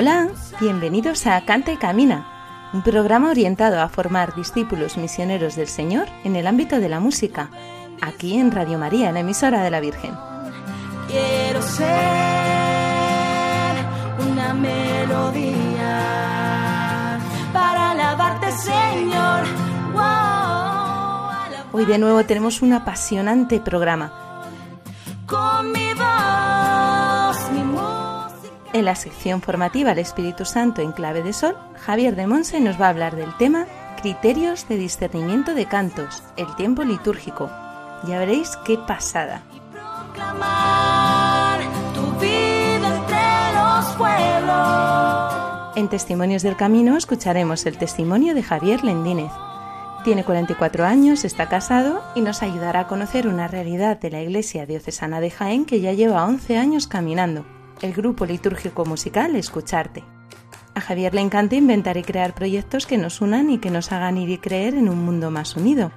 Hola, bienvenidos a Canta y Camina, un programa orientado a formar discípulos misioneros del Señor en el ámbito de la música, aquí en Radio María, la emisora de la Virgen. Quiero ser una melodía para alabarte, Señor. Wow, alabarte Hoy de nuevo tenemos un apasionante programa. con mi voz. En la sección formativa El Espíritu Santo en clave de sol, Javier de Monse nos va a hablar del tema Criterios de discernimiento de cantos, el tiempo litúrgico. Ya veréis qué pasada. Proclamar tu vida entre los pueblos. En Testimonios del Camino escucharemos el testimonio de Javier Lendínez. Tiene 44 años, está casado y nos ayudará a conocer una realidad de la Iglesia Diocesana de Jaén que ya lleva 11 años caminando, el grupo litúrgico musical Escucharte. A Javier le encanta inventar y crear proyectos que nos unan y que nos hagan ir y creer en un mundo más unido,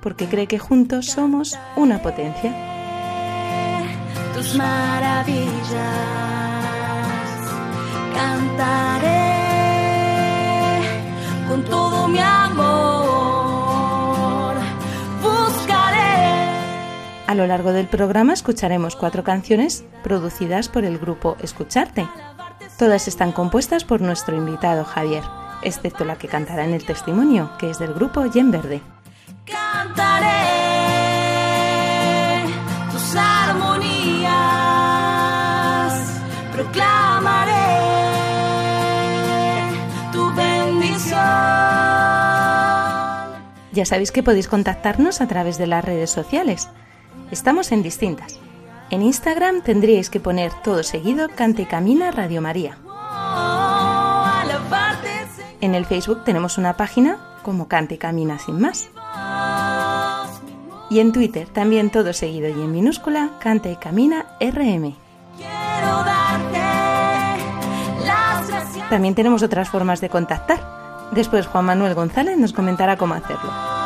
porque cree que juntos somos una potencia. tus maravillas. Cantaré con todo mi amor. Lo largo del programa escucharemos cuatro canciones producidas por el grupo Escucharte. Todas están compuestas por nuestro invitado Javier, excepto la que cantará en el testimonio, que es del grupo Yen Verde. Cantaré tus armonías. Proclamaré tu bendición. Ya sabéis que podéis contactarnos a través de las redes sociales. Estamos en distintas. En Instagram tendríais que poner todo seguido Cante y Camina Radio María. En el Facebook tenemos una página como Cante y Camina sin más. Y en Twitter también todo seguido y en minúscula Cante y Camina RM. También tenemos otras formas de contactar. Después Juan Manuel González nos comentará cómo hacerlo.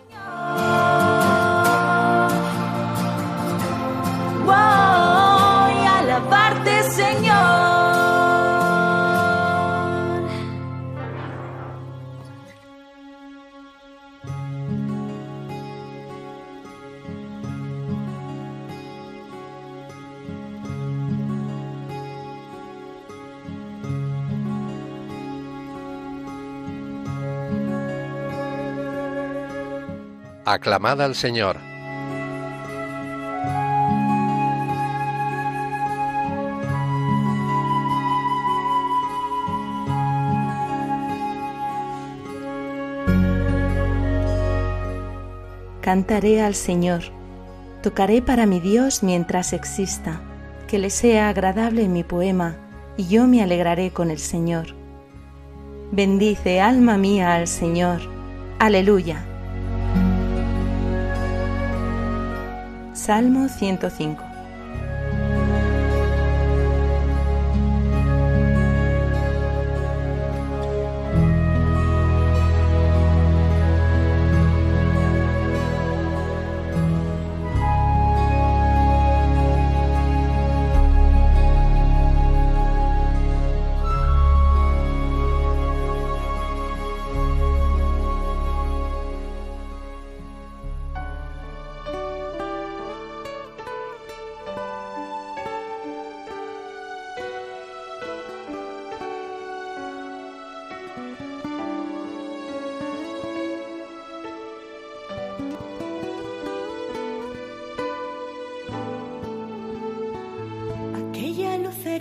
Aclamad al Señor. Cantaré al Señor, tocaré para mi Dios mientras exista, que le sea agradable mi poema, y yo me alegraré con el Señor. Bendice, alma mía, al Señor. Aleluya. Salmo 105.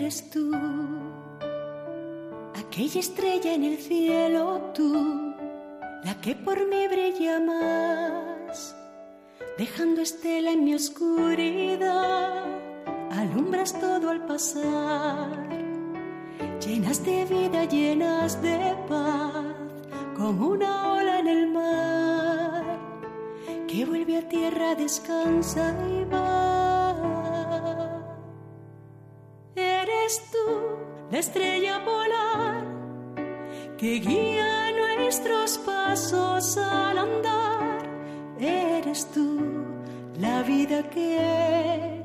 Eres tú aquella estrella en el cielo, tú, la que por mí brilla más, dejando estela en mi oscuridad, alumbras todo al pasar, llenas de vida, llenas de paz, como una ola en el mar, que vuelve a tierra, descansa y va. Eres tú la estrella polar que guía nuestros pasos al andar. Eres tú la vida que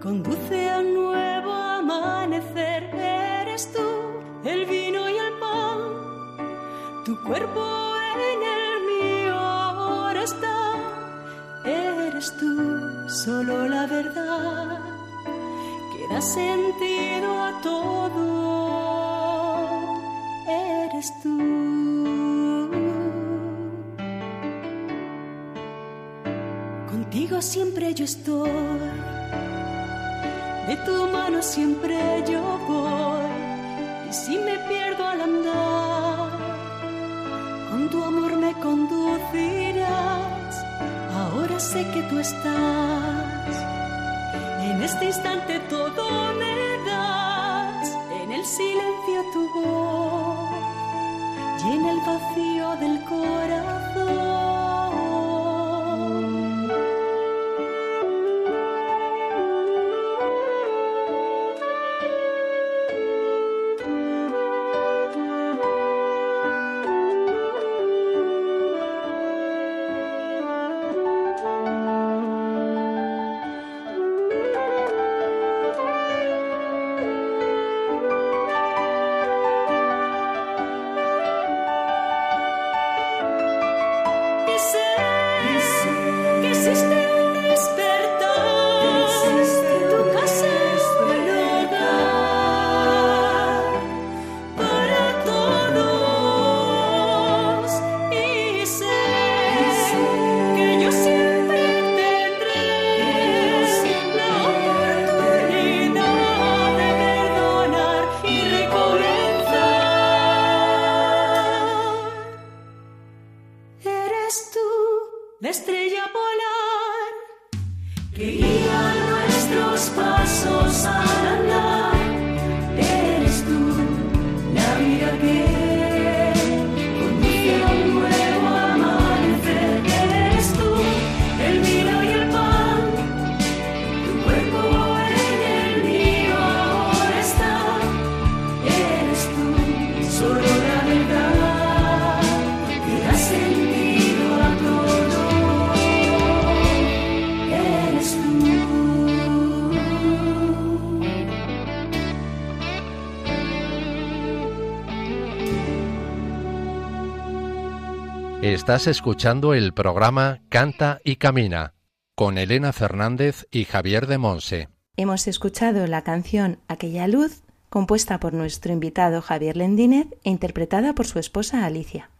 conduce a un nuevo amanecer. Eres tú el vino y el pan, tu cuerpo en el mío ahora está. Eres tú solo la verdad da sentido a todo. Eres tú. Contigo siempre yo estoy, de tu mano siempre yo voy, y si me pierdo al andar, con tu amor me conducirás, ahora sé que tú estás, en este instante todo me das, en el silencio tu voz, llena el vacío del corazón. Estás escuchando el programa Canta y Camina con Elena Fernández y Javier de Monse. Hemos escuchado la canción Aquella luz, compuesta por nuestro invitado Javier Lendínez e interpretada por su esposa Alicia.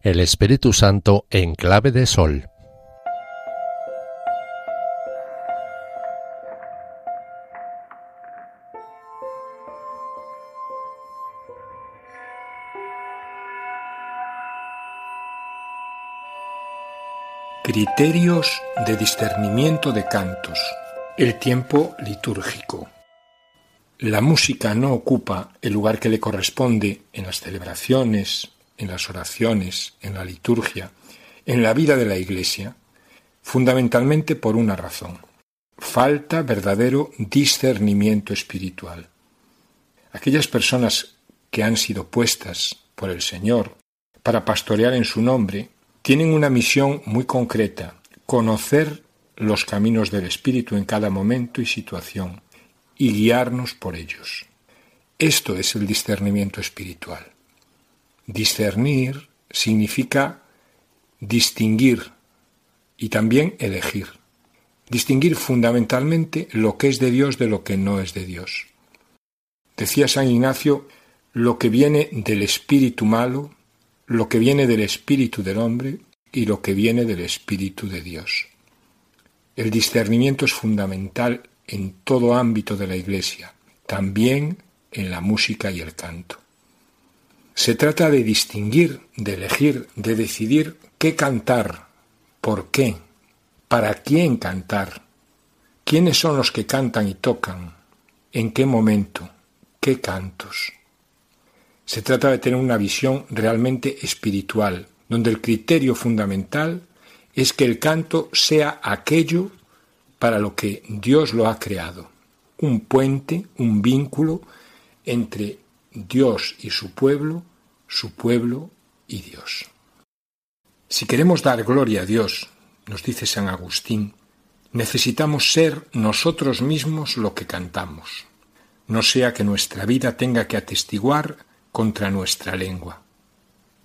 El Espíritu Santo en clave de sol. Criterios de discernimiento de cantos. El tiempo litúrgico. La música no ocupa el lugar que le corresponde en las celebraciones, en las oraciones, en la liturgia, en la vida de la Iglesia, fundamentalmente por una razón. Falta verdadero discernimiento espiritual. Aquellas personas que han sido puestas por el Señor para pastorear en su nombre, tienen una misión muy concreta, conocer los caminos del Espíritu en cada momento y situación y guiarnos por ellos. Esto es el discernimiento espiritual. Discernir significa distinguir y también elegir. Distinguir fundamentalmente lo que es de Dios de lo que no es de Dios. Decía San Ignacio, lo que viene del espíritu malo, lo que viene del espíritu del hombre y lo que viene del Espíritu de Dios. El discernimiento es fundamental en todo ámbito de la Iglesia, también en la música y el canto. Se trata de distinguir, de elegir, de decidir qué cantar, por qué, para quién cantar, quiénes son los que cantan y tocan, en qué momento, qué cantos. Se trata de tener una visión realmente espiritual, donde el criterio fundamental es que el canto sea aquello para lo que Dios lo ha creado, un puente, un vínculo entre Dios y su pueblo, su pueblo y Dios. Si queremos dar gloria a Dios, nos dice San Agustín, necesitamos ser nosotros mismos lo que cantamos, no sea que nuestra vida tenga que atestiguar contra nuestra lengua.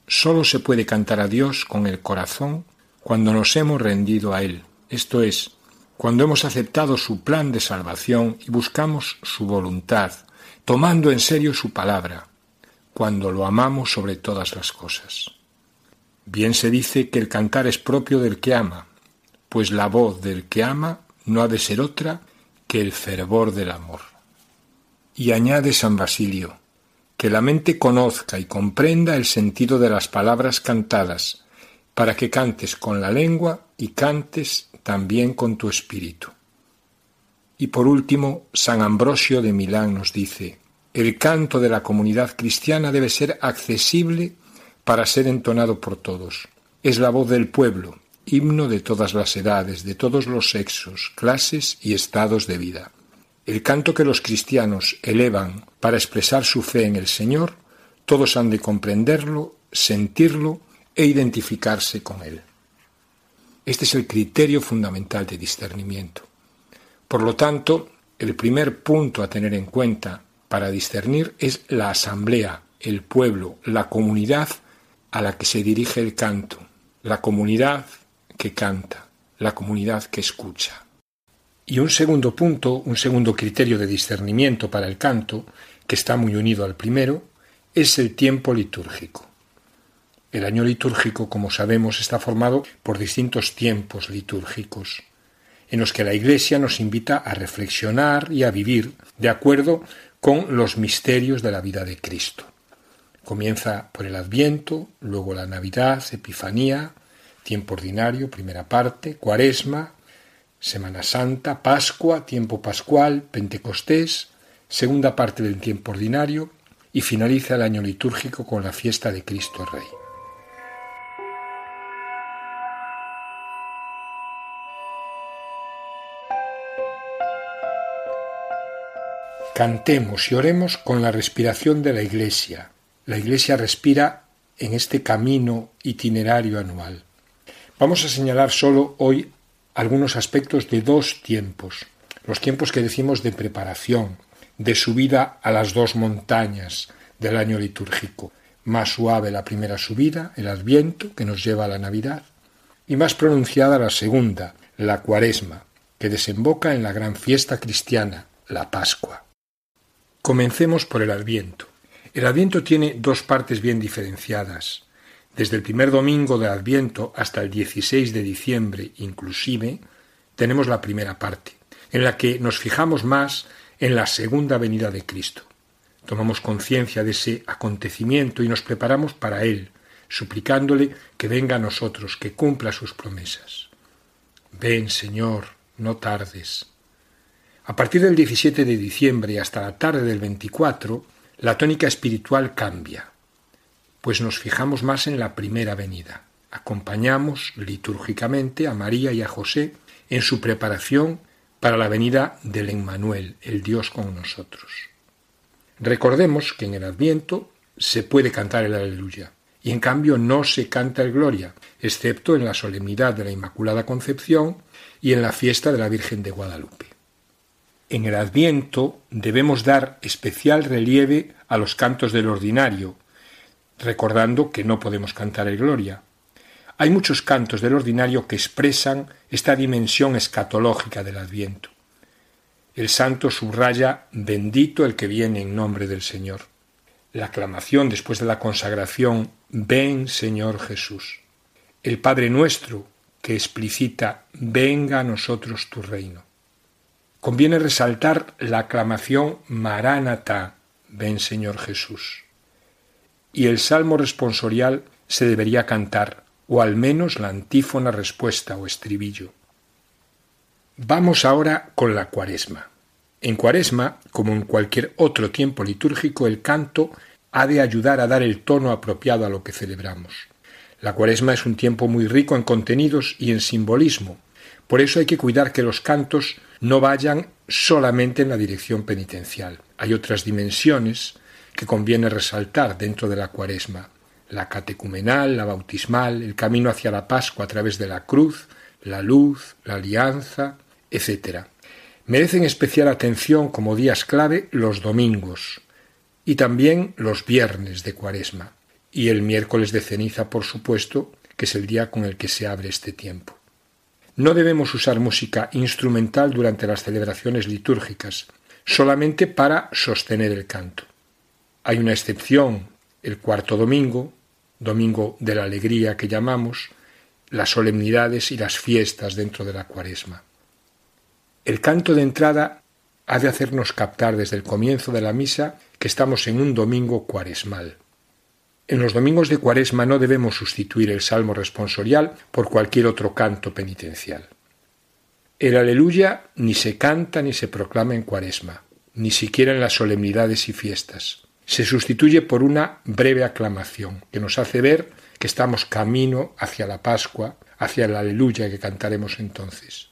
Solo se puede cantar a Dios con el corazón cuando nos hemos rendido a Él, esto es, cuando hemos aceptado su plan de salvación y buscamos su voluntad, tomando en serio su palabra, cuando lo amamos sobre todas las cosas. Bien se dice que el cantar es propio del que ama, pues la voz del que ama no ha de ser otra que el fervor del amor. Y añade San Basilio, que la mente conozca y comprenda el sentido de las palabras cantadas, para que cantes con la lengua y cantes también con tu espíritu. Y por último, San Ambrosio de Milán nos dice, el canto de la comunidad cristiana debe ser accesible para ser entonado por todos. Es la voz del pueblo, himno de todas las edades, de todos los sexos, clases y estados de vida. El canto que los cristianos elevan para expresar su fe en el Señor, todos han de comprenderlo, sentirlo e identificarse con él. Este es el criterio fundamental de discernimiento. Por lo tanto, el primer punto a tener en cuenta para discernir es la asamblea, el pueblo, la comunidad a la que se dirige el canto, la comunidad que canta, la comunidad que escucha. Y un segundo punto, un segundo criterio de discernimiento para el canto, que está muy unido al primero, es el tiempo litúrgico. El año litúrgico, como sabemos, está formado por distintos tiempos litúrgicos en los que la Iglesia nos invita a reflexionar y a vivir de acuerdo con los misterios de la vida de Cristo. Comienza por el Adviento, luego la Navidad, Epifanía, tiempo ordinario, primera parte, Cuaresma, Semana Santa, Pascua, tiempo pascual, Pentecostés, segunda parte del tiempo ordinario y finaliza el año litúrgico con la fiesta de Cristo Rey. Cantemos y oremos con la respiración de la Iglesia. La Iglesia respira en este camino itinerario anual. Vamos a señalar solo hoy algunos aspectos de dos tiempos, los tiempos que decimos de preparación, de subida a las dos montañas del año litúrgico. Más suave la primera subida, el Adviento, que nos lleva a la Navidad, y más pronunciada la segunda, la Cuaresma, que desemboca en la gran fiesta cristiana, la Pascua. Comencemos por el Adviento. El Adviento tiene dos partes bien diferenciadas. Desde el primer domingo de Adviento hasta el 16 de diciembre inclusive, tenemos la primera parte, en la que nos fijamos más en la segunda venida de Cristo. Tomamos conciencia de ese acontecimiento y nos preparamos para Él, suplicándole que venga a nosotros, que cumpla sus promesas. Ven, Señor, no tardes. A partir del 17 de diciembre hasta la tarde del 24, la tónica espiritual cambia, pues nos fijamos más en la primera venida. Acompañamos litúrgicamente a María y a José en su preparación para la venida del Emmanuel, el Dios con nosotros. Recordemos que en el Adviento se puede cantar el Aleluya, y en cambio no se canta el Gloria, excepto en la solemnidad de la Inmaculada Concepción y en la fiesta de la Virgen de Guadalupe. En el Adviento debemos dar especial relieve a los cantos del ordinario, recordando que no podemos cantar el Gloria. Hay muchos cantos del ordinario que expresan esta dimensión escatológica del Adviento. El santo subraya bendito el que viene en nombre del Señor. La aclamación después de la consagración Ven Señor Jesús. el Padre nuestro, que explicita Venga a nosotros tu reino. Conviene resaltar la aclamación Maránata, ven Señor Jesús. Y el salmo responsorial se debería cantar, o al menos la antífona respuesta o estribillo. Vamos ahora con la cuaresma. En cuaresma, como en cualquier otro tiempo litúrgico, el canto ha de ayudar a dar el tono apropiado a lo que celebramos. La cuaresma es un tiempo muy rico en contenidos y en simbolismo. Por eso hay que cuidar que los cantos no vayan solamente en la dirección penitencial. Hay otras dimensiones que conviene resaltar dentro de la cuaresma. La catecumenal, la bautismal, el camino hacia la Pascua a través de la cruz, la luz, la alianza, etc. Merecen especial atención como días clave los domingos y también los viernes de cuaresma y el miércoles de ceniza, por supuesto, que es el día con el que se abre este tiempo. No debemos usar música instrumental durante las celebraciones litúrgicas, solamente para sostener el canto. Hay una excepción, el cuarto domingo, domingo de la alegría que llamamos, las solemnidades y las fiestas dentro de la cuaresma. El canto de entrada ha de hacernos captar desde el comienzo de la misa que estamos en un domingo cuaresmal. En los domingos de cuaresma no debemos sustituir el salmo responsorial por cualquier otro canto penitencial. El aleluya ni se canta ni se proclama en cuaresma, ni siquiera en las solemnidades y fiestas. Se sustituye por una breve aclamación que nos hace ver que estamos camino hacia la Pascua, hacia el aleluya que cantaremos entonces.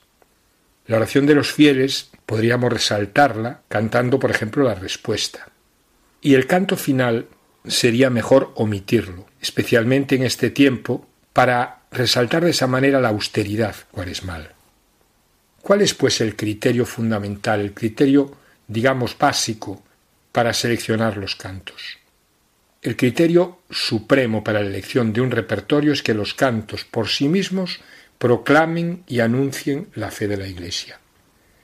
La oración de los fieles podríamos resaltarla cantando, por ejemplo, la respuesta. Y el canto final sería mejor omitirlo, especialmente en este tiempo, para resaltar de esa manera la austeridad cuaresmal. ¿Cuál es, pues, el criterio fundamental, el criterio, digamos, básico para seleccionar los cantos? El criterio supremo para la elección de un repertorio es que los cantos por sí mismos proclamen y anuncien la fe de la Iglesia,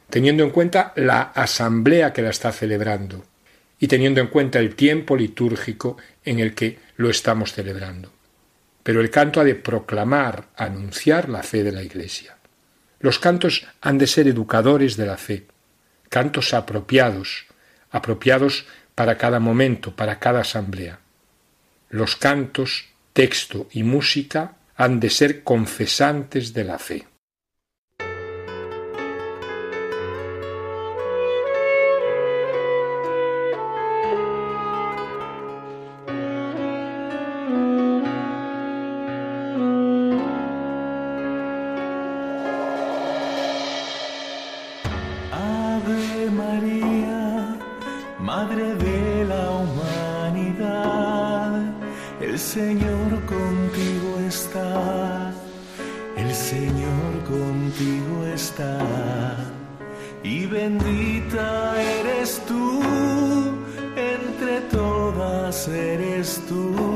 teniendo en cuenta la asamblea que la está celebrando y teniendo en cuenta el tiempo litúrgico en el que lo estamos celebrando. Pero el canto ha de proclamar, anunciar la fe de la Iglesia. Los cantos han de ser educadores de la fe, cantos apropiados, apropiados para cada momento, para cada asamblea. Los cantos, texto y música han de ser confesantes de la fe. Señor contigo está, el Señor contigo está, y bendita eres tú, entre todas eres tú,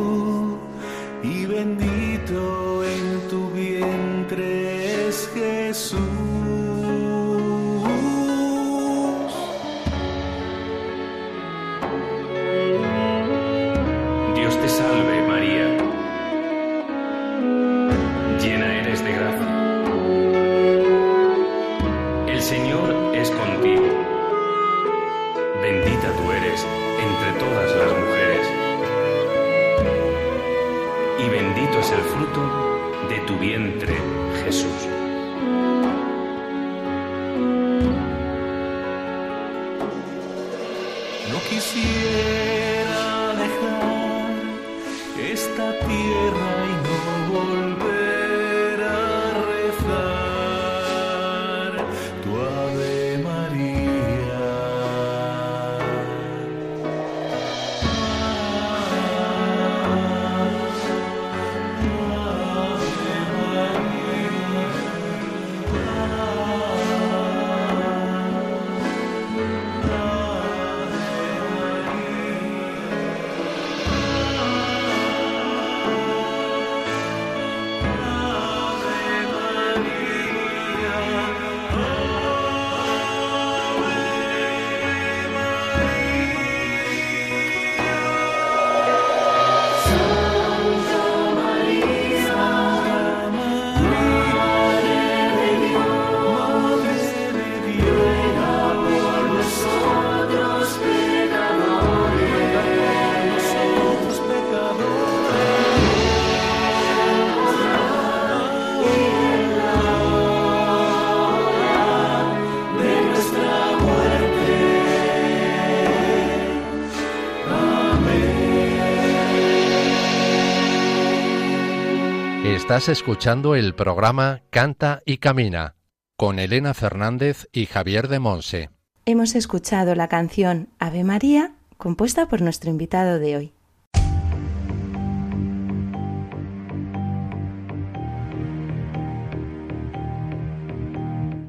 Estás escuchando el programa Canta y Camina con Elena Fernández y Javier de Monse. Hemos escuchado la canción Ave María compuesta por nuestro invitado de hoy.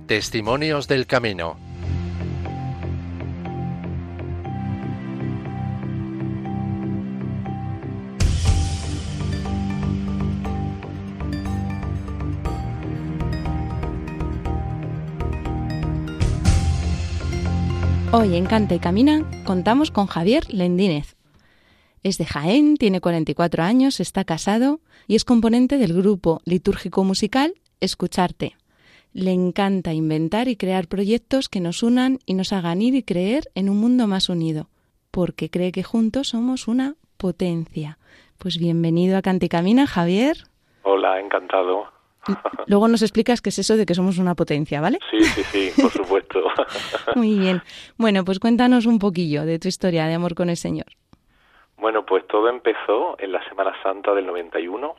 Testimonios del Camino. Hoy en Canta y Camina contamos con Javier Lendínez. Es de Jaén, tiene 44 años, está casado y es componente del grupo litúrgico musical Escucharte. Le encanta inventar y crear proyectos que nos unan y nos hagan ir y creer en un mundo más unido, porque cree que juntos somos una potencia. Pues bienvenido a Canta y Camina, Javier. Hola, encantado. Luego nos explicas qué es eso de que somos una potencia, ¿vale? Sí, sí, sí, por supuesto. Muy bien. Bueno, pues cuéntanos un poquillo de tu historia de amor con el Señor. Bueno, pues todo empezó en la Semana Santa del 91,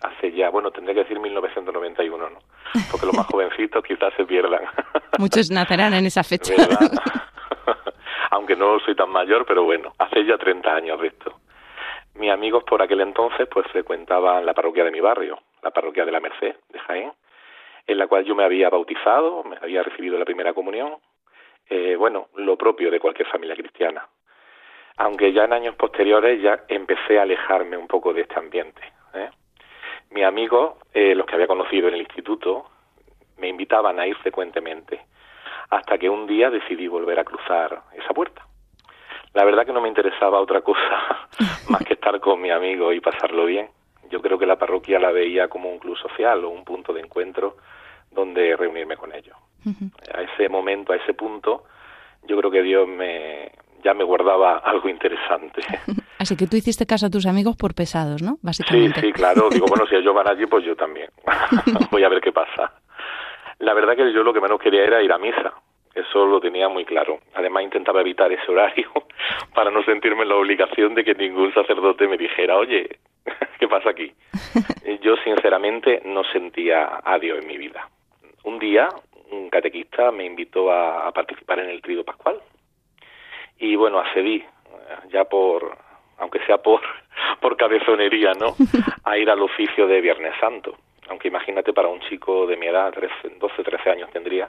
hace ya, bueno, tendría que decir 1991, ¿no? Porque los más jovencitos quizás se pierdan. Muchos nacerán en esa fecha. Aunque no soy tan mayor, pero bueno, hace ya 30 años de esto. Mis amigos por aquel entonces pues frecuentaban la parroquia de mi barrio, la parroquia de la Merced de Jaén, en la cual yo me había bautizado, me había recibido la primera comunión, eh, bueno, lo propio de cualquier familia cristiana. Aunque ya en años posteriores ya empecé a alejarme un poco de este ambiente. ¿eh? Mis amigos, eh, los que había conocido en el instituto, me invitaban a ir frecuentemente, hasta que un día decidí volver a cruzar esa puerta. La verdad que no me interesaba otra cosa más que estar con mi amigo y pasarlo bien. Yo creo que la parroquia la veía como un club social o un punto de encuentro donde reunirme con ellos. A ese momento, a ese punto, yo creo que Dios me ya me guardaba algo interesante. Así que tú hiciste caso a tus amigos por pesados, ¿no? Básicamente. Sí, sí, claro. Digo, bueno, si ellos van allí, pues yo también. Voy a ver qué pasa. La verdad que yo lo que menos quería era ir a misa. Eso lo tenía muy claro. Además intentaba evitar ese horario para no sentirme en la obligación de que ningún sacerdote me dijera, oye, ¿qué pasa aquí? Yo sinceramente no sentía a Dios en mi vida. Un día un catequista me invitó a, participar en el trido pascual y bueno, accedí, ya por, aunque sea por, por cabezonería, ¿no? A ir al oficio de Viernes Santo. Aunque imagínate para un chico de mi edad, 12, 13 años tendría,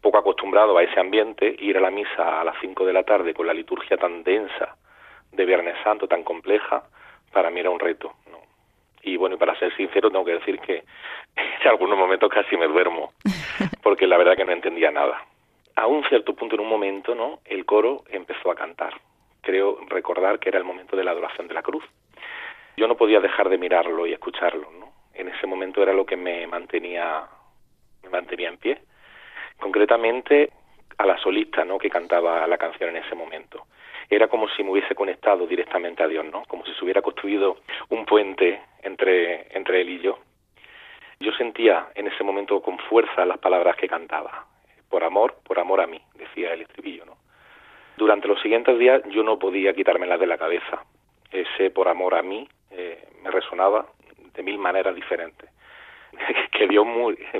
poco acostumbrado a ese ambiente, ir a la misa a las 5 de la tarde con la liturgia tan densa de Viernes Santo, tan compleja, para mí era un reto. ¿no? Y bueno, y para ser sincero, tengo que decir que en algunos momentos casi me duermo, porque la verdad que no entendía nada. A un cierto punto, en un momento, ¿no? El coro empezó a cantar. Creo recordar que era el momento de la adoración de la cruz. Yo no podía dejar de mirarlo y escucharlo, ¿no? En ese momento era lo que me mantenía, me mantenía en pie concretamente a la solista ¿no? que cantaba la canción en ese momento. Era como si me hubiese conectado directamente a Dios, ¿no? como si se hubiera construido un puente entre, entre él y yo. Yo sentía en ese momento con fuerza las palabras que cantaba. Por amor, por amor a mí, decía el estribillo. ¿no? Durante los siguientes días yo no podía quitármelas de la cabeza. Ese por amor a mí eh, me resonaba de mil maneras diferentes. que Dios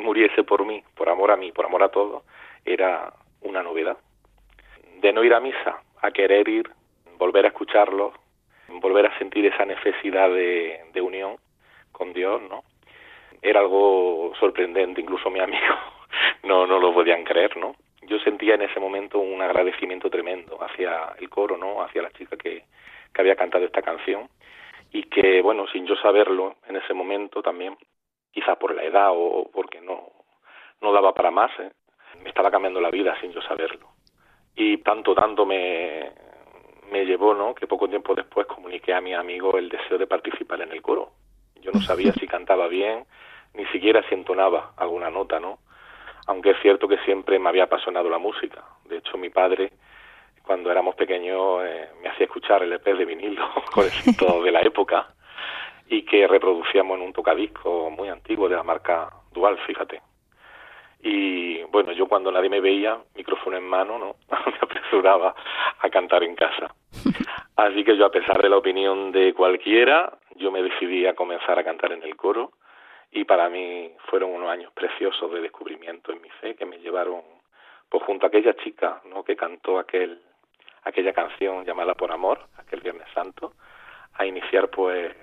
muriese por mí, por amor a mí, por amor a todo, era una novedad. De no ir a misa, a querer ir, volver a escucharlo, volver a sentir esa necesidad de, de unión con Dios, ¿no? Era algo sorprendente, incluso mi amigo no, no lo podían creer, ¿no? Yo sentía en ese momento un agradecimiento tremendo hacia el coro, ¿no? Hacia la chica que, que había cantado esta canción y que, bueno, sin yo saberlo en ese momento también, quizá por la edad o porque no, no daba para más, ¿eh? me estaba cambiando la vida sin yo saberlo. Y tanto, tanto me, me llevó, ¿no? Que poco tiempo después comuniqué a mi amigo el deseo de participar en el coro. Yo no sabía si cantaba bien, ni siquiera si entonaba alguna nota, ¿no? Aunque es cierto que siempre me había apasionado la música. De hecho, mi padre, cuando éramos pequeños, eh, me hacía escuchar el EP de vinilo con el todo de la época y que reproducíamos en un tocadisco muy antiguo de la marca Dual, fíjate. Y bueno, yo cuando nadie me veía, micrófono en mano, ¿no? me apresuraba a cantar en casa. Así que yo, a pesar de la opinión de cualquiera, yo me decidí a comenzar a cantar en el coro y para mí fueron unos años preciosos de descubrimiento en mi fe que me llevaron pues junto a aquella chica ¿no? que cantó aquel aquella canción llamada por amor aquel Viernes Santo a iniciar pues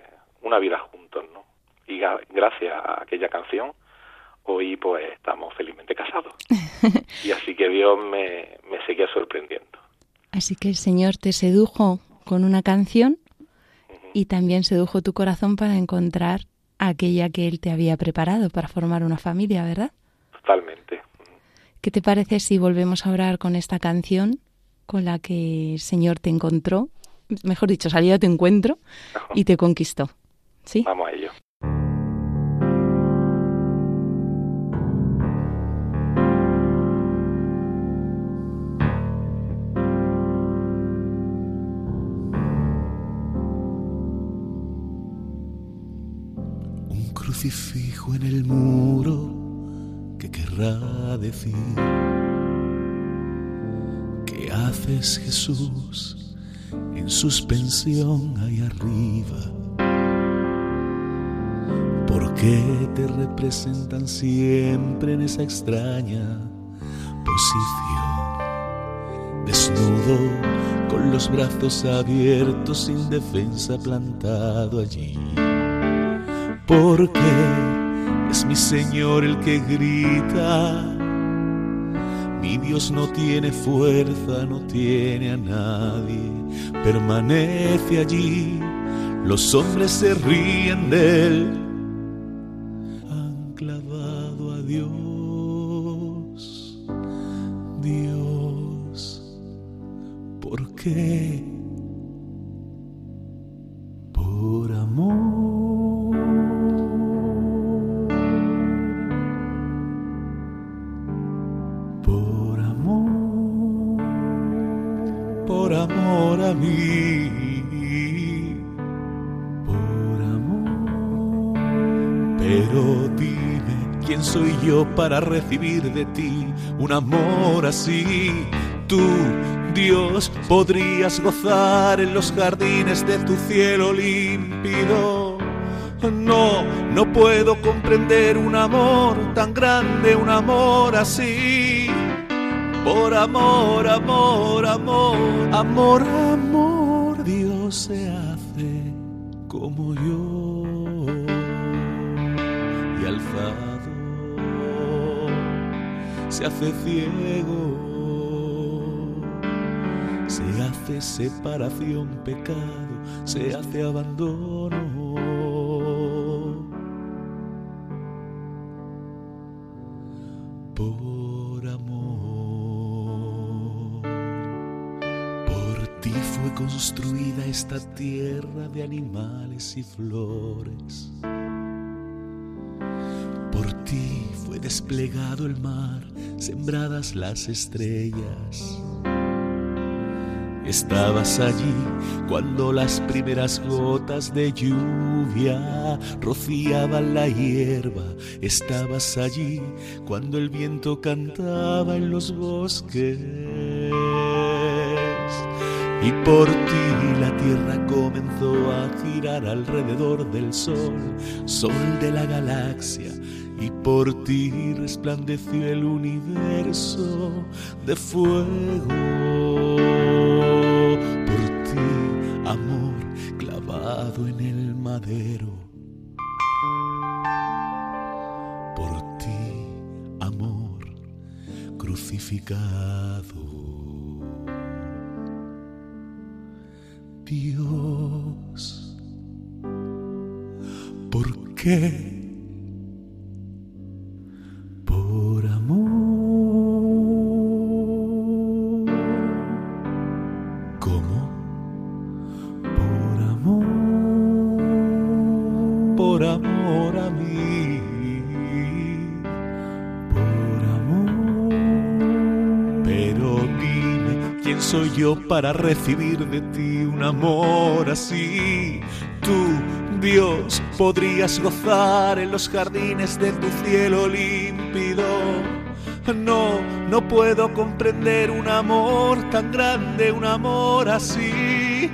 una vida juntos no y gracias a aquella canción hoy pues estamos felizmente casados y así que Dios me, me seguía sorprendiendo así que el Señor te sedujo con una canción y también sedujo tu corazón para encontrar aquella que Él te había preparado para formar una familia, ¿verdad? Totalmente. ¿Qué te parece si volvemos a orar con esta canción con la que el Señor te encontró, mejor dicho, salió a tu encuentro y te conquistó? ¿Sí? Vamos a ello. Crucifijo en el muro que querrá decir ¿Qué haces Jesús en suspensión ahí arriba? ¿Por qué te representan siempre en esa extraña posición? Desnudo, con los brazos abiertos, sin defensa, plantado allí porque es mi Señor el que grita. Mi Dios no tiene fuerza, no tiene a nadie, permanece allí, los hombres se ríen de él. Han clavado a Dios, Dios, ¿por qué? Para recibir de ti un amor así? Tú, Dios, podrías gozar en los jardines de tu cielo límpido. No, no puedo comprender un amor tan grande, un amor así. Por amor, amor, amor, amor, amor, Dios se hace como yo. Y alzado se hace ciego, se hace separación, pecado, se hace abandono. construida esta tierra de animales y flores. Desplegado el mar, sembradas las estrellas. Estabas allí cuando las primeras gotas de lluvia rociaban la hierba. Estabas allí cuando el viento cantaba en los bosques y por ti la tierra comenzó a girar alrededor del sol, sol de la galaxia, y por ti resplandeció el universo de fuego. Por ti, amor clavado en el madero. Por ti, amor crucificado. Dios. ¿Por qué? Para recibir de ti? un amor así. Tú, Dios, podrías gozar en los jardines de tu cielo límpido. No, no puedo comprender un amor tan grande, un amor así.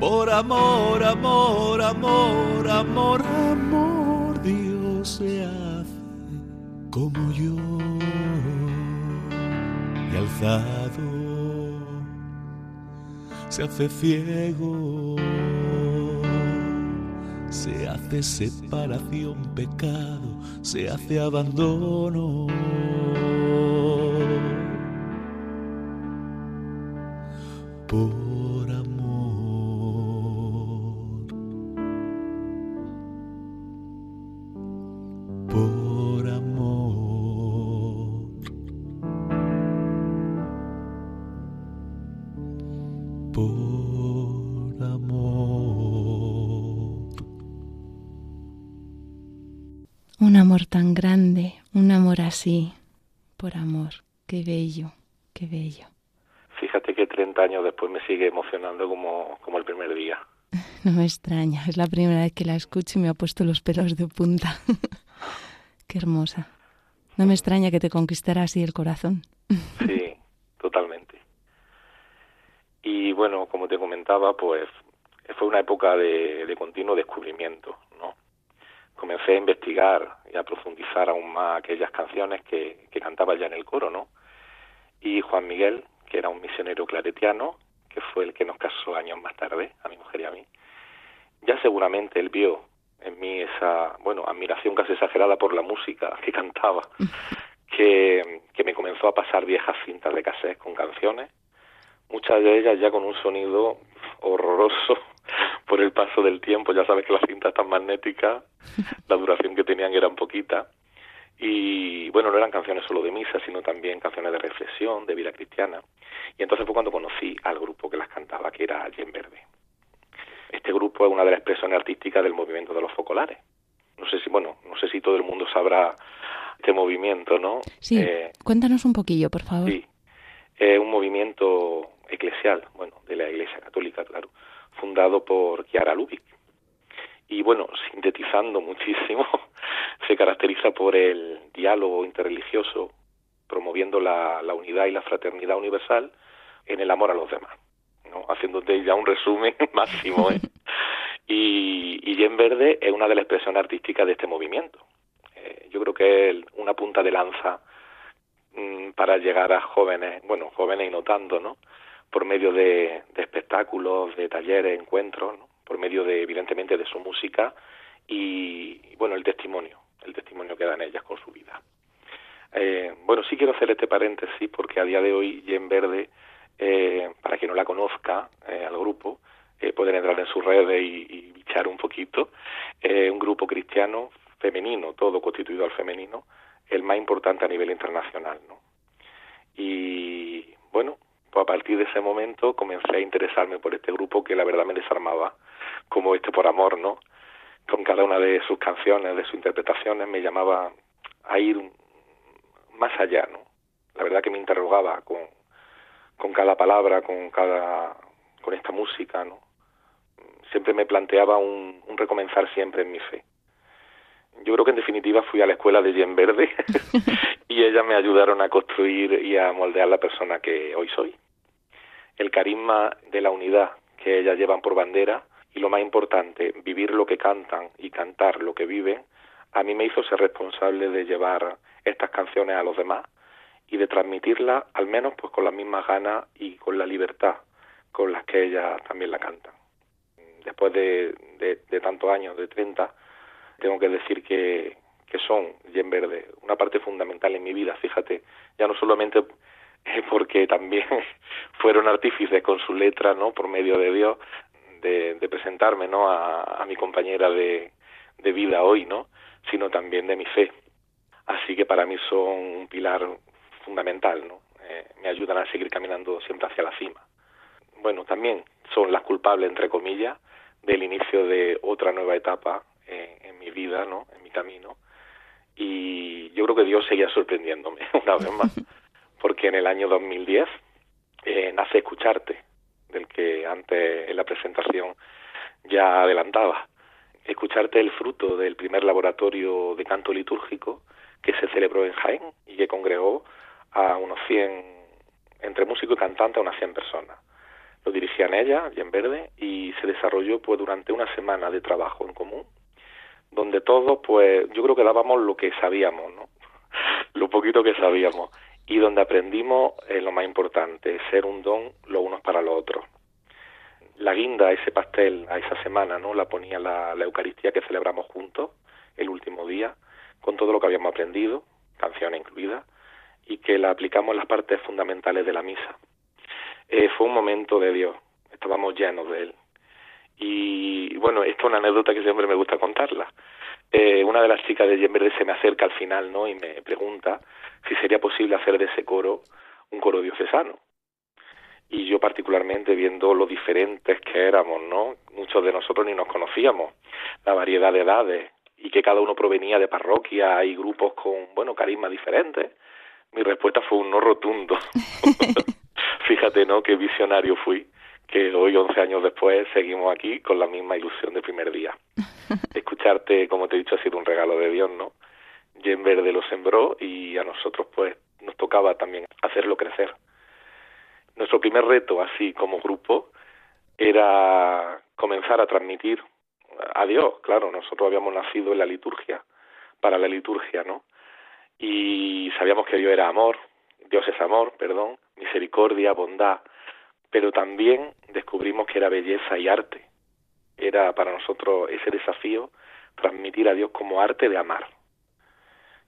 Por amor, amor, amor, amor, amor, Dios. se hace como yo y alzado se hace ciego, se hace separación, pecado, se hace abandono. Un amor tan grande, un amor así, por amor. Qué bello, qué bello. Fíjate que 30 años después me sigue emocionando como, como el primer día. No me extraña, es la primera vez que la escucho y me ha puesto los pelos de punta. Qué hermosa. No me extraña que te conquistara así el corazón. Sí, totalmente. Y bueno, como te comentaba, pues fue una época de, de continuo descubrimiento, ¿no? Comencé a investigar y a profundizar aún más aquellas canciones que, que cantaba ya en el coro, ¿no? Y Juan Miguel, que era un misionero claretiano, que fue el que nos casó años más tarde, a mi mujer y a mí, ya seguramente él vio en mí esa, bueno, admiración casi exagerada por la música que cantaba, que, que me comenzó a pasar viejas cintas de cassette con canciones, muchas de ellas ya con un sonido horroroso por el paso del tiempo, ya sabes que las cintas tan magnéticas, la duración que tenían era poquita, y bueno, no eran canciones solo de misa, sino también canciones de reflexión, de vida cristiana. Y entonces fue cuando conocí al grupo que las cantaba, que era Yen Verde. Este grupo es una de las expresiones artísticas del movimiento de los focolares. No sé si, bueno, no sé si todo el mundo sabrá este movimiento, ¿no? Sí, eh, cuéntanos un poquillo, por favor. Sí, es un movimiento eclesial, bueno, de la Iglesia Católica, claro, fundado por Chiara Lubick. Y bueno, sintetizando muchísimo, se caracteriza por el diálogo interreligioso, promoviendo la, la unidad y la fraternidad universal en el amor a los demás, ¿no? haciéndote ya un resumen máximo. ¿eh? y, y verde es una de las expresiones artísticas de este movimiento. Eh, yo creo que es una punta de lanza mmm, para llegar a jóvenes, bueno, jóvenes y no tanto, ¿no? Por medio de, de espectáculos, de talleres, encuentros, por medio de, evidentemente, de su música y, bueno, el testimonio, el testimonio que dan ellas con su vida. Eh, bueno, sí quiero hacer este paréntesis porque a día de hoy Yen Verde, eh, para quien no la conozca eh, al grupo, eh, pueden entrar en sus redes y, y bichar un poquito. Eh, un grupo cristiano femenino, todo constituido al femenino, el más importante a nivel internacional, ¿no? Y bueno, pues a partir de ese momento comencé a interesarme por este grupo que la verdad me desarmaba, como este por amor, ¿no? Con cada una de sus canciones, de sus interpretaciones, me llamaba a ir más allá, ¿no? La verdad que me interrogaba con, con cada palabra, con cada, con esta música, ¿no? Siempre me planteaba un, un recomenzar siempre en mi fe. Yo creo que en definitiva fui a la escuela de Yen Verde y ellas me ayudaron a construir y a moldear la persona que hoy soy. El carisma de la unidad que ellas llevan por bandera y lo más importante, vivir lo que cantan y cantar lo que viven, a mí me hizo ser responsable de llevar estas canciones a los demás y de transmitirlas al menos pues con las mismas ganas y con la libertad con las que ellas también la cantan. Después de, de, de tantos años, de 30, tengo que decir que, que son Yen Verde una parte fundamental en mi vida, fíjate, ya no solamente porque también fueron artífices con su letra, ¿no? Por medio de Dios, de, presentarme, ¿no? A, a mi compañera de, de, vida hoy, ¿no? Sino también de mi fe. Así que para mí son un pilar fundamental, ¿no? Eh, me ayudan a seguir caminando siempre hacia la cima. Bueno, también son las culpables, entre comillas, del inicio de otra nueva etapa eh, en mi vida, ¿no? En mi camino. Y yo creo que Dios seguía sorprendiéndome una vez más, porque en el año 2010 eh, nace Escucharte, del que antes en la presentación ya adelantaba. Escucharte el fruto del primer laboratorio de canto litúrgico que se celebró en Jaén y que congregó a unos 100, entre músico y cantante, a unas 100 personas. Lo dirigían ella, en verde, y se desarrolló pues durante una semana de trabajo en común donde todos, pues, yo creo que dábamos lo que sabíamos, ¿no? lo poquito que sabíamos, y donde aprendimos eh, lo más importante, ser un don los unos para los otros. La guinda, ese pastel, a esa semana, ¿no? La ponía la, la Eucaristía que celebramos juntos el último día, con todo lo que habíamos aprendido, canciones incluidas, y que la aplicamos en las partes fundamentales de la misa. Eh, fue un momento de Dios, estábamos llenos de Él. Y bueno, esto es una anécdota que siempre me gusta contarla. Eh, una de las chicas de Verde se me acerca al final ¿no? y me pregunta si sería posible hacer de ese coro un coro diocesano. Y yo particularmente viendo lo diferentes que éramos, ¿no? Muchos de nosotros ni nos conocíamos, la variedad de edades y que cada uno provenía de parroquias y grupos con, bueno, carismas diferentes. Mi respuesta fue un no rotundo. Fíjate, ¿no? Qué visionario fui que hoy, 11 años después, seguimos aquí con la misma ilusión del primer día. Escucharte, como te he dicho, ha sido un regalo de Dios, ¿no? En Verde lo sembró y a nosotros, pues, nos tocaba también hacerlo crecer. Nuestro primer reto, así como grupo, era comenzar a transmitir a Dios. Claro, nosotros habíamos nacido en la liturgia, para la liturgia, ¿no? Y sabíamos que Dios era amor, Dios es amor, perdón, misericordia, bondad, pero también descubrimos que era belleza y arte. Era para nosotros ese desafío transmitir a Dios como arte de amar.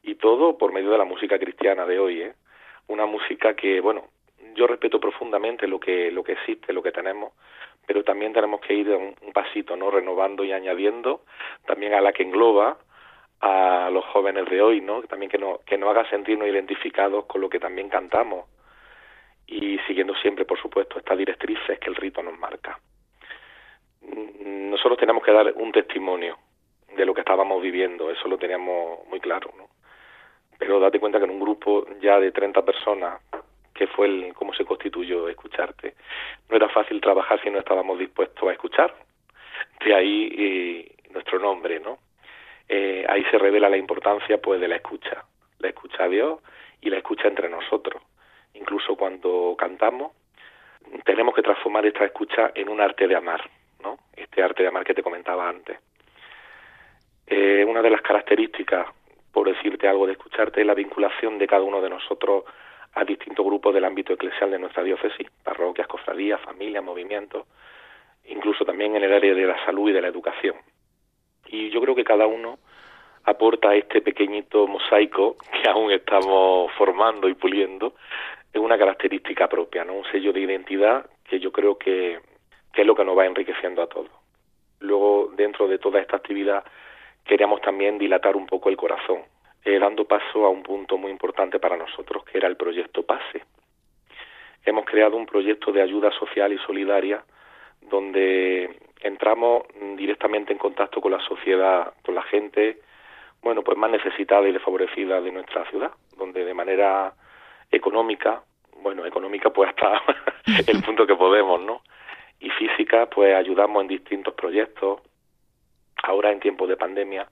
Y todo por medio de la música cristiana de hoy, ¿eh? Una música que, bueno, yo respeto profundamente lo que lo que existe, lo que tenemos, pero también tenemos que ir un, pasito, ¿no? Renovando y añadiendo también a la que engloba a los jóvenes de hoy, ¿no? También que no que nos haga sentirnos identificados con lo que también cantamos y siguiendo siempre, por supuesto, estas directrices que el rito nos marca. Nosotros tenemos que dar un testimonio de lo que estábamos viviendo, eso lo teníamos muy claro, ¿no? Pero date cuenta que en un grupo ya de 30 personas, que fue el, cómo se constituyó escucharte, no era fácil trabajar si no estábamos dispuestos a escuchar. De ahí eh, nuestro nombre, ¿no? Eh, ahí se revela la importancia pues de la escucha, la escucha a Dios y la escucha entre nosotros incluso cuando cantamos, tenemos que transformar esta escucha en un arte de amar, ¿no? Este arte de amar que te comentaba antes. Eh, una de las características, por decirte algo de escucharte, es la vinculación de cada uno de nosotros a distintos grupos del ámbito eclesial de nuestra diócesis, parroquias, cofradías, familias, movimientos, incluso también en el área de la salud y de la educación. Y yo creo que cada uno aporta este pequeñito mosaico que aún estamos formando y puliendo es una característica propia, ¿no? Un sello de identidad que yo creo que, es lo que nos va enriqueciendo a todos. Luego, dentro de toda esta actividad, queríamos también dilatar un poco el corazón, eh, dando paso a un punto muy importante para nosotros, que era el proyecto PASE. Hemos creado un proyecto de ayuda social y solidaria donde entramos directamente en contacto con la sociedad, con la gente, bueno, pues más necesitada y desfavorecida de nuestra ciudad, donde de manera económica, bueno, económica pues hasta el punto que podemos, ¿no? Y física, pues ayudamos en distintos proyectos. Ahora en tiempos de pandemia,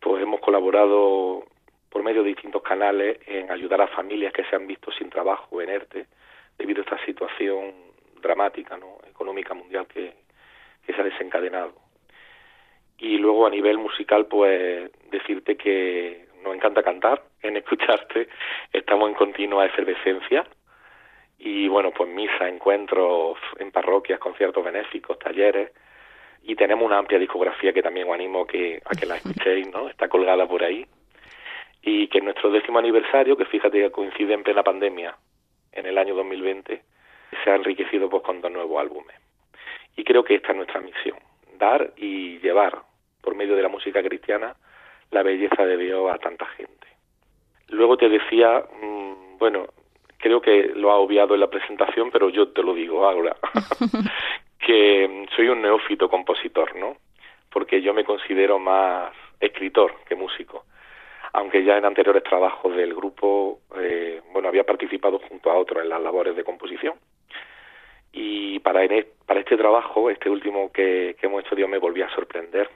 pues hemos colaborado por medio de distintos canales en ayudar a familias que se han visto sin trabajo en ERTE debido a esta situación dramática, ¿no? económica mundial que, que se ha desencadenado. Y luego a nivel musical, pues decirte que nos encanta cantar, en escucharte, estamos en continua efervescencia y bueno, pues misa, encuentros en parroquias, conciertos benéficos, talleres y tenemos una amplia discografía que también os animo que, a que la escuchéis, ¿no? Está colgada por ahí y que en nuestro décimo aniversario, que fíjate que coincide en plena pandemia, en el año 2020, se ha enriquecido pues con dos nuevos álbumes. Y creo que esta es nuestra misión, dar y llevar por medio de la música cristiana la belleza de Dios a tanta gente. Luego te decía, mm, bueno, creo que lo ha obviado en la presentación, pero yo te lo digo ahora, que soy un neófito compositor, ¿no? Porque yo me considero más escritor que músico. Aunque ya en anteriores trabajos del grupo, eh, bueno, había participado junto a otros en las labores de composición. Y para, para este trabajo, este último que, hemos hecho, Dios me volvió a sorprender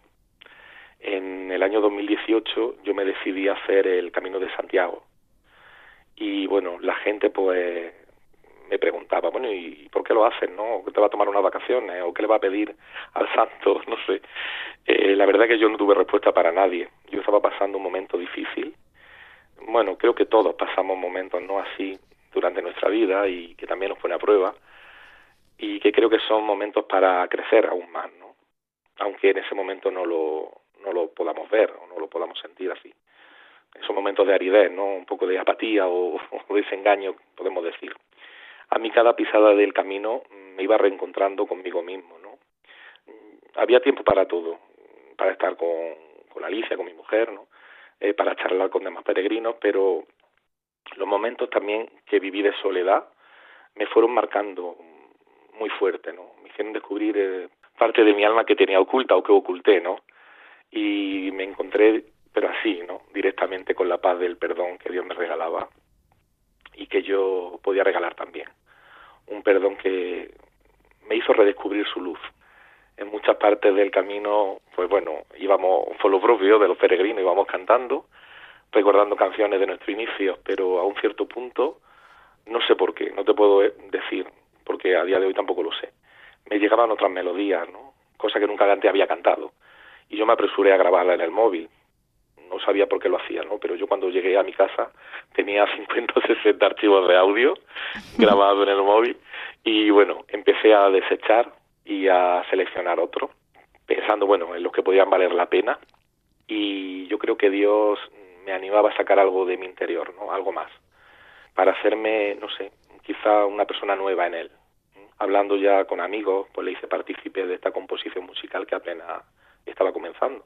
en el año 2018 yo me decidí a hacer el Camino de Santiago. Y bueno, la gente pues me preguntaba, bueno, ¿y por qué lo haces, no? ¿Te va a tomar unas vacaciones? ¿O qué le va a pedir al santo? No sé. Eh, la verdad que yo no tuve respuesta para nadie. Yo estaba pasando un momento difícil. Bueno, creo que todos pasamos momentos no así durante nuestra vida y que también nos pone a prueba y que creo que son momentos para crecer aún más, ¿no? Aunque en ese momento no lo, no lo podamos ver o no lo podamos sentir así. Esos momentos de aridez, ¿no? Un poco de apatía o desengaño, podemos decir. A mí cada pisada del camino me iba reencontrando conmigo mismo, ¿no? Había tiempo para todo, para estar con, Alicia, con mi mujer. Eh, para charlar con demás peregrinos, pero los momentos también que viví de soledad me fueron marcando muy fuerte, ¿no? Me hicieron descubrir eh, parte de mi alma que tenía oculta o que oculté, ¿no? Y me encontré, pero así, ¿no? Directamente con la paz del perdón que Dios me regalaba y que yo podía regalar también. Un perdón que me hizo redescubrir su luz. En muchas partes del camino, pues bueno, íbamos, fue lo propio de los peregrinos, íbamos cantando, recordando canciones de nuestro inicio, pero a un cierto punto, no sé por qué, no te puedo decir, porque a día de hoy tampoco lo sé. Me llegaban otras melodías, ¿no? Cosa que nunca antes había cantado. Y yo me apresuré a grabarla en el móvil. No sabía por qué lo hacía, ¿no? Pero yo cuando llegué a mi casa tenía 50 o 60 archivos de audio grabados en el móvil y bueno, empecé a desechar y a seleccionar otro, pensando, bueno, en los que podían valer la pena y yo creo que Dios me animaba a sacar algo de mi interior, ¿no? Algo más, para hacerme, no sé, quizá una persona nueva en él. Hablando ya con amigos, pues le hice partícipe de esta composición musical que apenas estaba comenzando.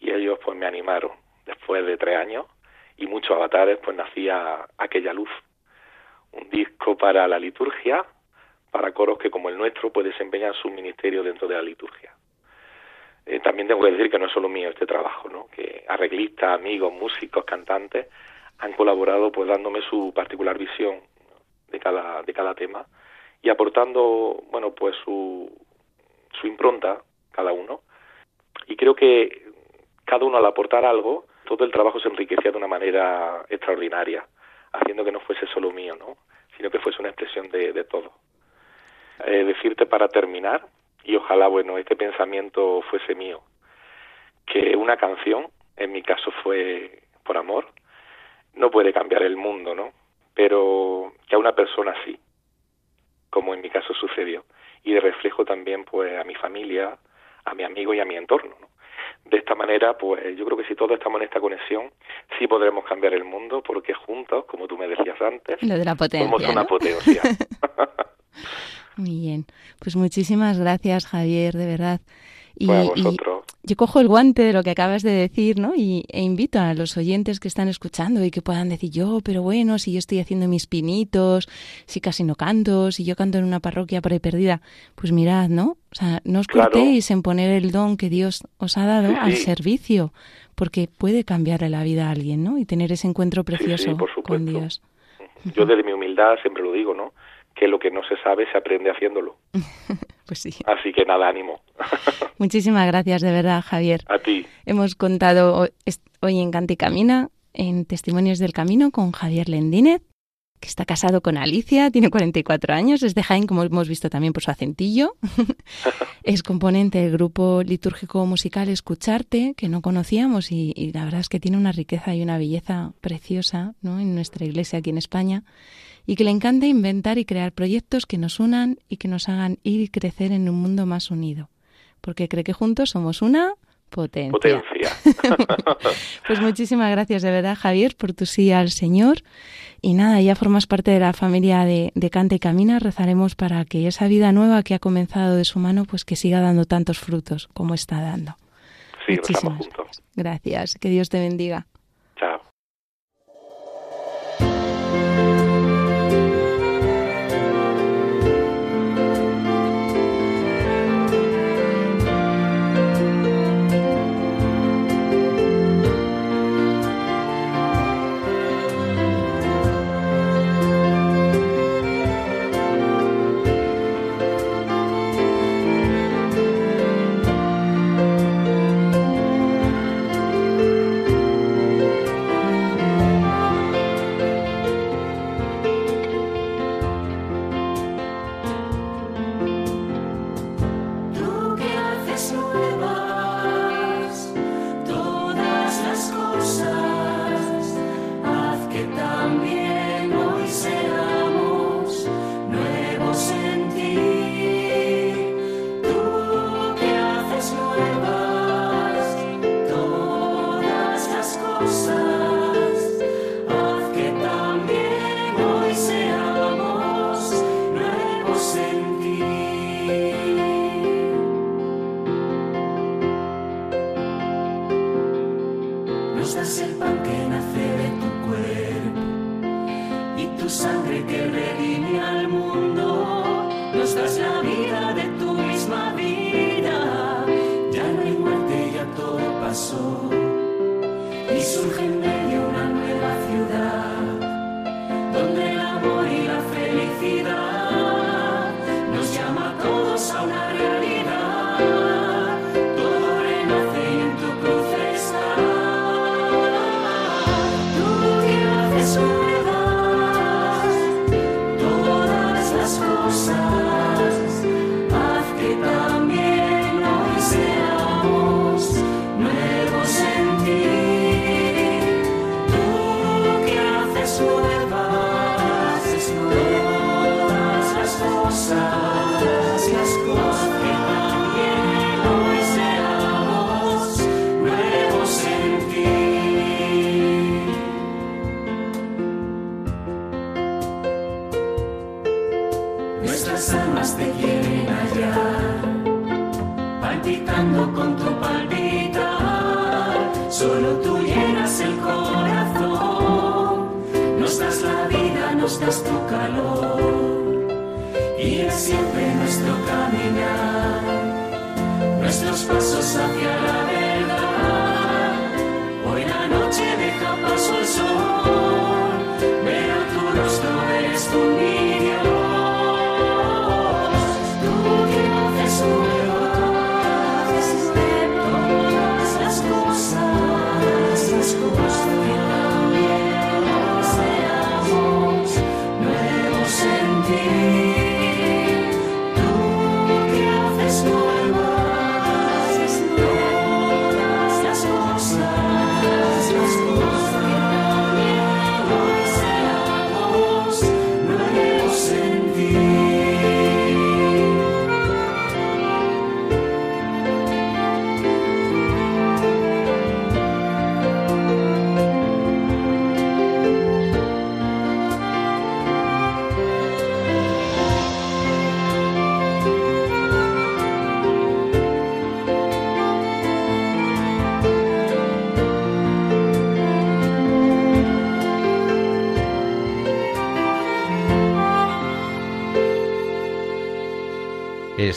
Y ellos pues me animaron. Después de tres años y muchos avatares, pues nacía aquella luz. Un disco para la liturgia, para coros que como el nuestro pues desempeñan su ministerio dentro de la liturgia. Eh, también tengo que decir que no es solo mío este trabajo, ¿no? que arreglistas, amigos, músicos, cantantes han colaborado pues dándome su particular visión de cada, de cada tema y aportando, bueno, pues su, su impronta, cada uno. Y creo que cada uno al aportar algo, todo el trabajo se enriquecía de una manera extraordinaria, haciendo que no fuese solo mío, ¿no? sino que fuese una expresión de, todo. Eh, decirte para terminar, y ojalá, bueno, este pensamiento fuese mío, que una canción, en mi caso fue por amor, no puede cambiar el mundo, ¿no? pero que a una persona sí, como en mi caso sucedió, y de reflejo también pues a mi familia, a mi amigo y a mi entorno. ¿no? De esta manera, pues yo creo que si todos estamos en esta conexión, sí podremos cambiar el mundo, porque juntos, como tú me decías antes, Lo de la potencia, somos una ¿no? potencia. Muy bien. Pues muchísimas gracias, Javier, de verdad. Y, yo cojo el guante de lo que acabas de decir, ¿no? Y, e invito a los oyentes que están escuchando y que puedan decir, yo, pero bueno, si yo estoy haciendo mis pinitos, si casi no canto, si yo canto en una parroquia por ahí perdida, pues mirad, ¿no? O sea, no os Claro. cortéis en poner el don que Dios os ha dado Sí, al sí. servicio, porque puede cambiarle la vida a alguien, ¿no? Y tener ese encuentro sí, precioso por con. Dios. Yo desde mi humildad siempre lo digo, ¿no? Que lo que no se sabe se aprende haciéndolo. Pues sí. Así que nada, ánimo. Muchísimas gracias, de verdad, Javier. a ti. Hemos contado hoy en Canta y Camina, en Testimonios del Camino, con Javier Lendínez, que está casado con Alicia, tiene 44 años, es de Jaén, como hemos visto también por su acentillo. es componente del grupo litúrgico musical Escucharte, que no conocíamos, y, y la verdad es que tiene una riqueza y una belleza preciosa ¿no? en nuestra iglesia aquí en España, y que le encanta inventar y crear proyectos que nos unan y que nos hagan ir y crecer en un mundo más unido, porque cree que juntos somos una potencia. Potencia. Pues muchísimas gracias de verdad, Javier, por tu sí al Señor. Y nada, ya formas parte de la familia de, de Canta y Camina. Rezaremos para que esa vida nueva que ha comenzado de su mano, pues que siga dando tantos frutos como está dando. Sí, Muchísimas juntos. gracias. Que Dios te bendiga. das la vida de tu misma vida. Ya no hay muerte, ya todo pasó. Y surgen de nuestro calor y es siempre nuestro caminar, nuestros pasos hacia la.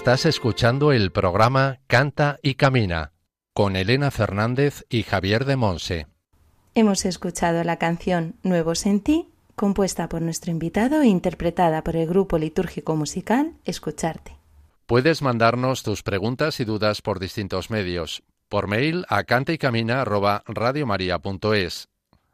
Estás escuchando el programa Canta y Camina con Elena Fernández y Javier de Monse. Hemos escuchado la canción Nuevos en ti, compuesta por nuestro invitado e interpretada por el grupo litúrgico musical Escucharte. Puedes mandarnos tus preguntas y dudas por distintos medios. Por mail a cantaycamina@radiomaria.es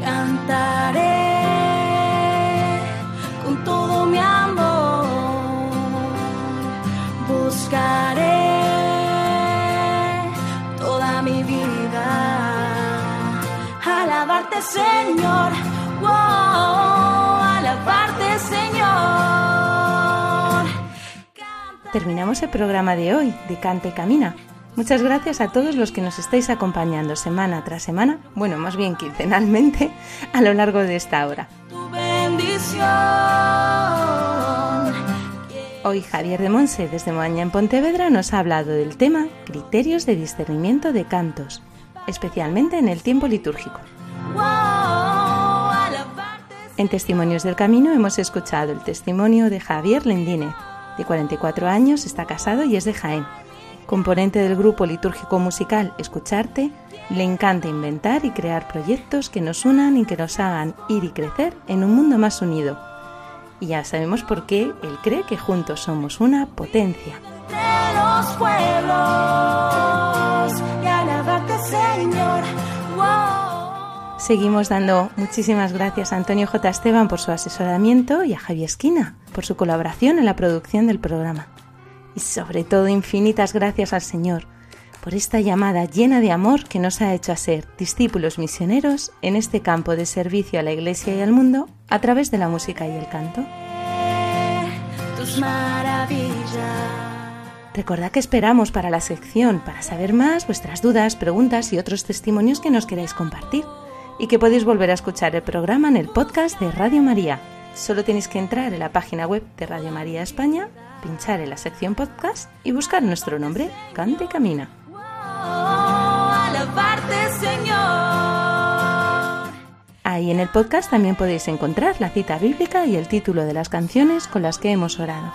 Cantaré con todo mi amor. Buscaré toda mi vida. Alabarte, Señor. Alabarte, Señor. Terminamos el programa de hoy de Cante Camina Muchas gracias a todos los que nos estáis acompañando semana tras semana, bueno, más bien quincenalmente, a lo largo de esta hora. Hoy Javier de Monse desde Moaña en Pontevedra nos ha hablado del tema criterios de discernimiento de cantos, especialmente en el tiempo litúrgico. En Testimonios del Camino hemos escuchado el testimonio de Javier Lendine, de 44 años, está casado y es de Jaén componente del grupo litúrgico musical Escucharte, Le encanta inventar y crear proyectos que nos unan y que nos hagan ir y crecer en un mundo más unido. Y ya sabemos por qué él cree que juntos somos una potencia. Seguimos dando muchísimas gracias a Antonio J. Esteban por su asesoramiento y a Javier Esquina por su colaboración en la producción del programa. Y sobre todo infinitas gracias al Señor por esta llamada llena de amor que nos ha hecho a ser discípulos misioneros en este campo de servicio a la Iglesia y al mundo a través de la música y el canto. Tus Recordad que esperamos para la sección para saber más vuestras dudas, preguntas y otros testimonios que nos queráis compartir y que podéis volver a escuchar el programa en el podcast de Radio María. Solo tenéis que entrar en la página web de Radio María España, pinchar en la sección podcast y buscar nuestro nombre, Cante Camina. Ahí en el podcast también podéis encontrar la cita bíblica y el título de las canciones con las que hemos orado.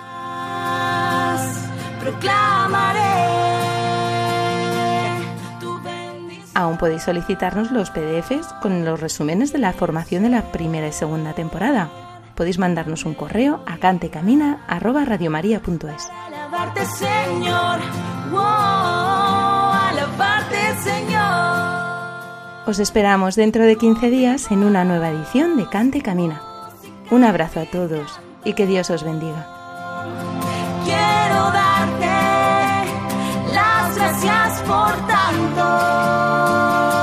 Aún podéis solicitarnos los PDFs con los resúmenes de la formación de la primera y segunda temporada. Podéis mandarnos un correo a cantecamina@radiomaria.es. Señor. Os esperamos dentro de 15 días en una nueva edición de Cante Camina. Un abrazo a todos y que Dios os bendiga. Quiero darte las gracias por tanto.